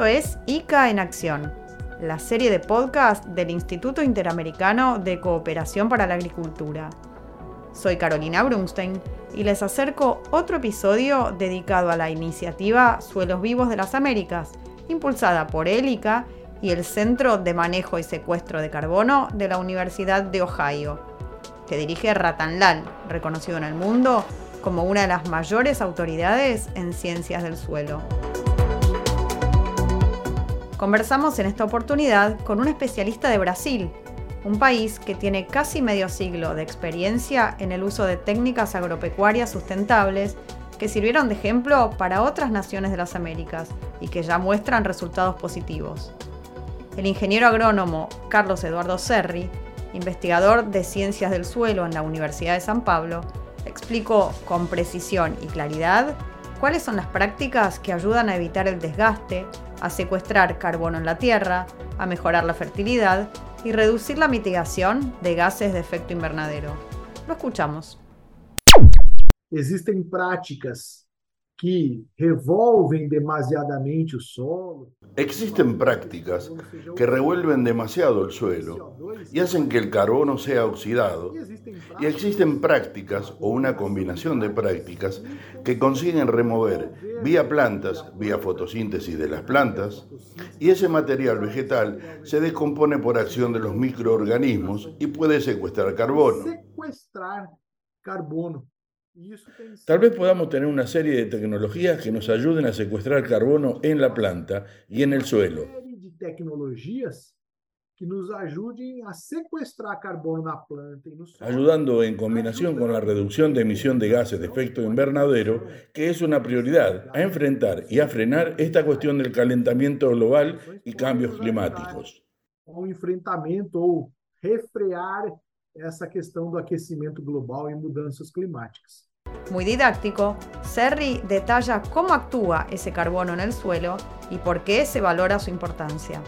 Esto es ICA en Acción, la serie de podcast del Instituto Interamericano de Cooperación para la Agricultura. Soy Carolina Brunstein y les acerco otro episodio dedicado a la iniciativa Suelos Vivos de las Américas, impulsada por el ICA y el Centro de Manejo y Secuestro de Carbono de la Universidad de Ohio, que dirige Ratan Lal, reconocido en el mundo como una de las mayores autoridades en ciencias del suelo. Conversamos en esta oportunidad con un especialista de Brasil, un país que tiene casi medio siglo de experiencia en el uso de técnicas agropecuarias sustentables que sirvieron de ejemplo para otras naciones de las Américas y que ya muestran resultados positivos. El ingeniero agrónomo Carlos Eduardo Serri, investigador de ciencias del suelo en la Universidad de San Pablo, explicó con precisión y claridad cuáles son las prácticas que ayudan a evitar el desgaste, a secuestrar carbono en la tierra, a mejorar la fertilidad y reducir la mitigación de gases de efecto invernadero. Lo escuchamos. Existen prácticas que revolven demasiadamente el suelo. Existen prácticas que revuelven demasiado el suelo y hacen que el carbono sea oxidado. Y existen prácticas o una combinación de prácticas que consiguen remover vía plantas, vía fotosíntesis de las plantas, y ese material vegetal se descompone por acción de los microorganismos y puede secuestrar carbono. Secuestrar carbono. Tal vez podamos tener una serie de tecnologías que nos ayuden a secuestrar carbono en la planta y en el suelo. que nos ayuden a secuestrar carbono na planta y no ayudando en combinación con la reducción de emisión de gases de efecto invernadero, que es una prioridad, a enfrentar y a frenar esta cuestión del calentamiento global y cambios climáticos. ao enfrentamento ou refrear essa questão do aquecimento global e mudanças climáticas. Muy didáctico, Serri detalla cómo actúa ese carbono en el suelo y por qué se valora su importancia.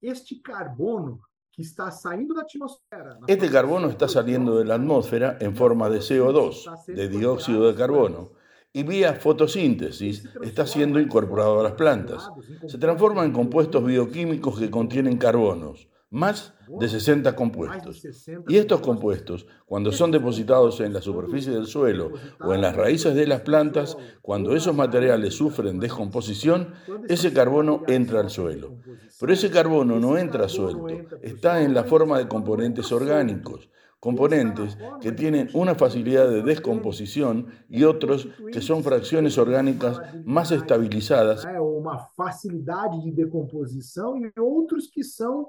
Este carbono que está saindo da atmosfera, na Este carbono está saliendo de la atmósfera en forma de CO2, de dióxido de carbono, y vía fotosíntesis está siendo incorporado a las plantas. Se transforma en compuestos bioquímicos que contienen carbonos, más de 60 compuestos. Y estos compuestos, cuando son depositados en la superficie del suelo o en las raíces de las plantas, cuando esos materiales sufren descomposición, ese carbono entra al suelo. Pero ese carbono no entra suelto, está en la forma de componentes orgánicos, componentes que tienen una facilidad de descomposición y otros que son fracciones orgánicas más estabilizadas. né, uma facilidade de decomposição e outros que são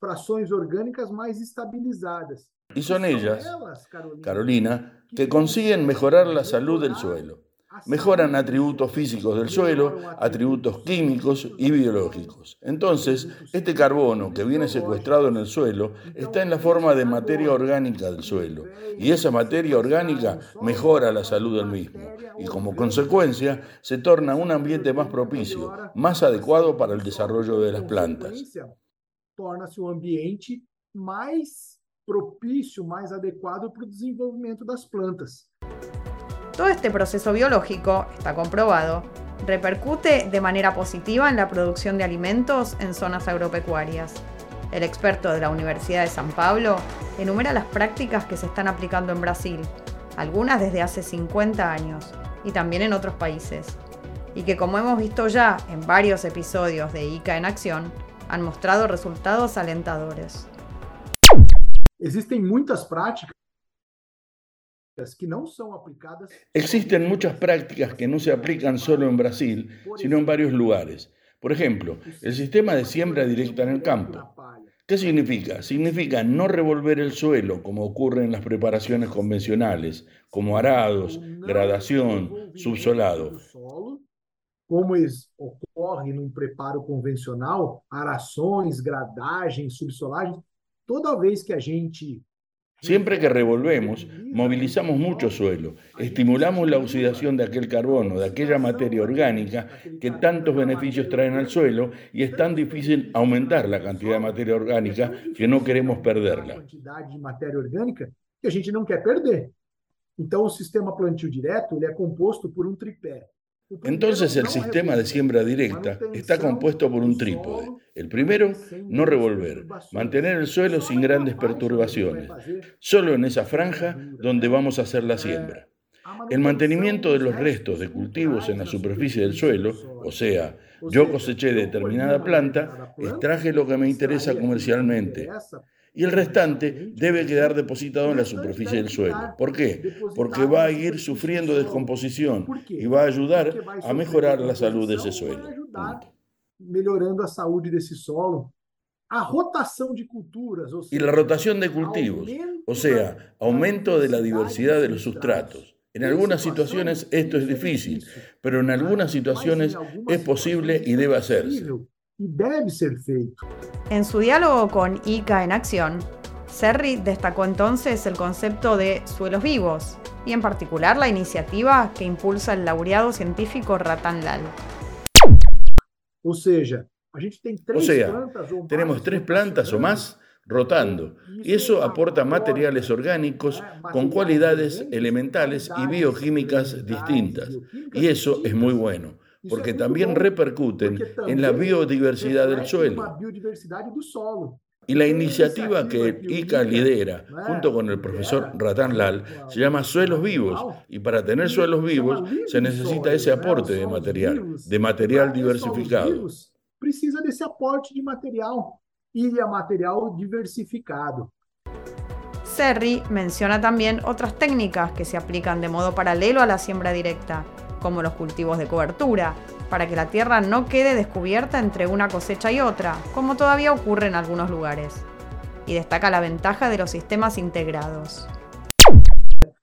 frações orgânicas mais estabilizadas. y son ellas, Elas, Carolina, Carolina, que consiguen mejorar la salud del suelo. Mejoran atributos físicos del suelo, atributos químicos y biológicos. Entonces, este carbono que viene secuestrado en el suelo está en la forma de materia orgánica del suelo. Y esa materia orgánica mejora la salud del mismo. Y como consecuencia, se torna un ambiente más propicio, más adecuado para el desarrollo de las plantas. Torna-se um ambiente mais propício, mais adequado para o desenvolvimento das plantas. Todo este proceso biológico, está comprobado, repercute de manera positiva en la producción de alimentos en zonas agropecuarias. El experto de la Universidad de San Pablo enumera las prácticas que se están aplicando en Brasil, algunas desde hace 50 años y también en otros países, y que como hemos visto ya en varios episodios de ICA en acción, han mostrado resultados alentadores. Existem muitas práticas que não são aplicadas Existen muchas prácticas que no se aplican solo en Brasil, sino en varios lugares. Por ejemplo, el sistema de siembra directa en el campo. ¿Qué significa? Significa no revolver el suelo como ocurre en las preparaciones convencionales, como arados, gradación, subsolado. Como es- ocorre num preparo convencional, arações, gradagens, subsolagens, toda vez que a gente Siempre que revolvemos, movilizamos mucho suelo, estimulamos la oxidación de aquel carbono, de aquella materia orgánica que tantos beneficios traen al suelo y es tan difícil aumentar la cantidad de materia orgánica que no queremos a perderla. quantidade de matéria orgânica que a gente não quer perder. Então, o sistema plantio direto ele é composto por um tripé. Entonces el sistema de siembra directa está compuesto por un trípode. El primero, no revolver, mantener el suelo sin grandes perturbaciones, solo en esa franja donde vamos a hacer la siembra. El mantenimiento de los restos de cultivos en la superficie del suelo, o sea, yo coseché determinada planta, extraje lo que me interesa comercialmente y el restante debe quedar depositado en la superficie del suelo. ¿Por qué? Porque va a ir sufriendo descomposición y va a ayudar a mejorar la salud de ese suelo. Mejorando la salud de ese suelo. de culturas, y la rotación de cultivos, o sea, aumento de la diversidad de los sustratos. En algunas situaciones esto es difícil, pero en algunas situaciones es posible y debe hacerse y debe ser feito. En su diálogo con ICA en Acción, Serri destacó entonces el concepto de suelos vivos y en particular la iniciativa que impulsa el laureado científico Ratan Lal. O sea, tenemos tres plantas o más rotando y eso aporta materiales orgánicos con cualidades elementales y bioquímicas distintas y eso es muy bueno porque también repercuten en la biodiversidad del suelo. Y la iniciativa que ICA lidera, junto con el profesor Ratan Lal, se llama Suelos Vivos. Y para tener suelos vivos se necesita ese aporte de material, de material diversificado. Precisa de ese aporte de material. Y de material diversificado. Serri menciona también otras técnicas que se aplican de modo paralelo a la siembra directa como los cultivos de cobertura, para que la tierra no quede descubierta entre una cosecha y otra, como todavía ocurre en algunos lugares. Y destaca la ventaja de los sistemas integrados.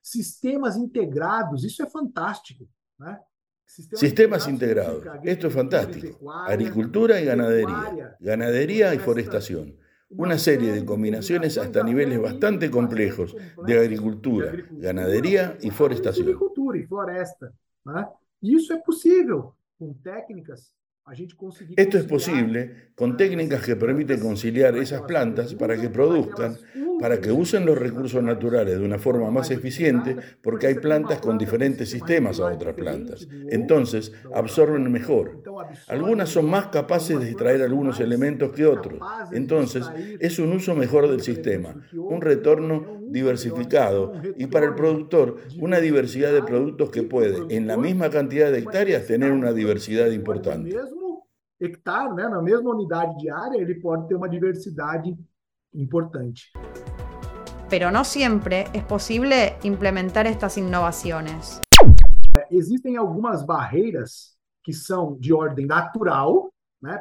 Sistemas integrados, eso es fantástico. Sistemas integrados, esto es fantástico. Agricultura y ganadería, ganadería y forestación. Una serie de combinaciones hasta niveles bastante complejos de agricultura, ganadería y forestación. Y eso es posible con técnicas Esto es posible con técnicas que permiten conciliar esas plantas para que produzcan, para que usen los recursos naturales de una forma más eficiente, porque hay plantas con diferentes sistemas a otras plantas. Entonces, absorben mejor. Algunas son más capaces de extraer algunos elementos que otros. Entonces, es un uso mejor del sistema, un retorno diversificado y para el productor una diversidad de productos que puede, en la misma cantidad de hectáreas, tener una diversidad importante. hectare, né, na mesma unidade de área, ele pode ter uma diversidade importante. Pero no siempre es posible implementar estas innovaciones. Existem algumas barreiras que são de ordem natural, né?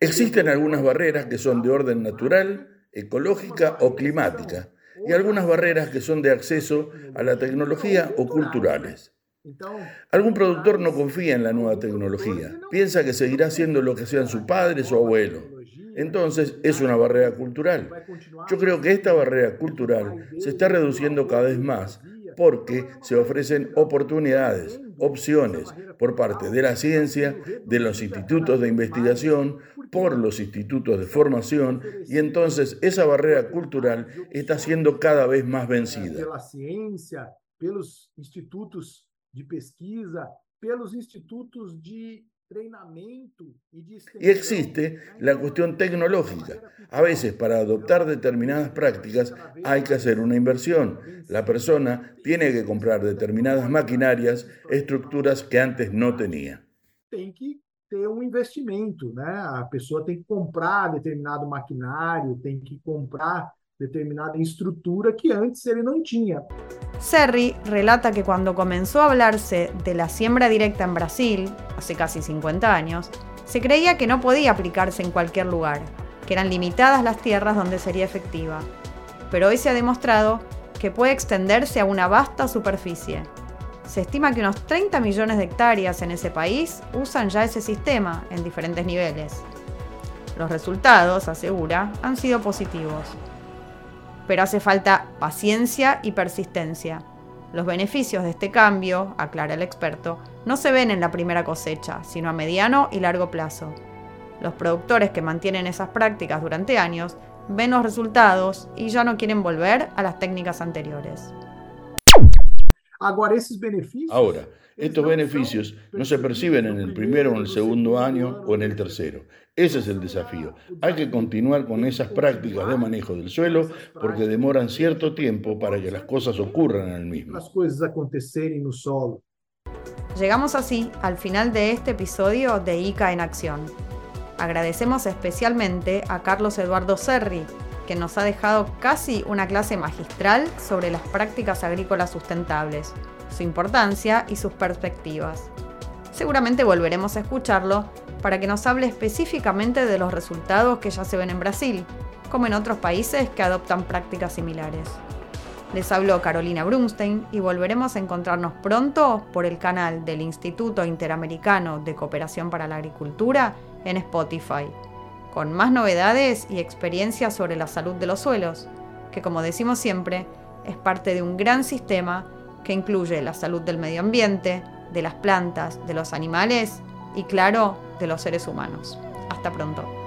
Existen algunas barreras que son de orden natural, ecológica o climática, y algunas barreras que son de acceso a la tecnología o culturales. Algún productor no confía en la nueva tecnología, piensa que seguirá siendo lo que sean su padre o abuelo. Entonces es una barrera cultural. Yo creo que esta barrera cultural se está reduciendo cada vez más porque se ofrecen oportunidades, opciones por parte de la ciencia, de los institutos de investigación, por los institutos de formación y entonces esa barrera cultural está siendo cada vez más vencida. la ciencia, pelos institutos de pesquisa, pelos institutos de y existe la cuestión tecnológica. A veces para adoptar determinadas prácticas hay que hacer una inversión. La persona tiene que comprar determinadas maquinarias, estructuras que antes no tenía. Tem que ter um investimento, né? A pessoa tem que comprar determinado maquinário, tem que comprar determinada estructura que antes él no tenía. Serri relata que cuando comenzó a hablarse de la siembra directa en Brasil, hace casi 50 años, se creía que no podía aplicarse en cualquier lugar, que eran limitadas las tierras donde sería efectiva. Pero hoy se ha demostrado que puede extenderse a una vasta superficie. Se estima que unos 30 millones de hectáreas en ese país usan ya ese sistema en diferentes niveles. Los resultados, asegura, han sido positivos pero hace falta paciencia y persistencia. Los beneficios de este cambio, aclara el experto, no se ven en la primera cosecha, sino a mediano y largo plazo. Los productores que mantienen esas prácticas durante años ven los resultados y ya no quieren volver a las técnicas anteriores. Ahora, estos beneficios no se perciben en el primero, en el segundo año o en el tercero. Ese es el desafío. Hay que continuar con esas prácticas de manejo del suelo porque demoran cierto tiempo para que las cosas ocurran en el mismo. Llegamos así al final de este episodio de ICA en Acción. Agradecemos especialmente a Carlos Eduardo Serri, nos ha dejado casi una clase magistral sobre las prácticas agrícolas sustentables, su importancia y sus perspectivas. Seguramente volveremos a escucharlo para que nos hable específicamente de los resultados que ya se ven en Brasil, como en otros países que adoptan prácticas similares. Les habló Carolina Brunstein y volveremos a encontrarnos pronto por el canal del Instituto Interamericano de Cooperación para la Agricultura en Spotify, con más novedades y experiencias sobre la salud de los suelos, que como decimos siempre, es parte de un gran sistema que incluye la salud del medio ambiente, de las plantas, de los animales y claro, de los seres humanos. Hasta pronto.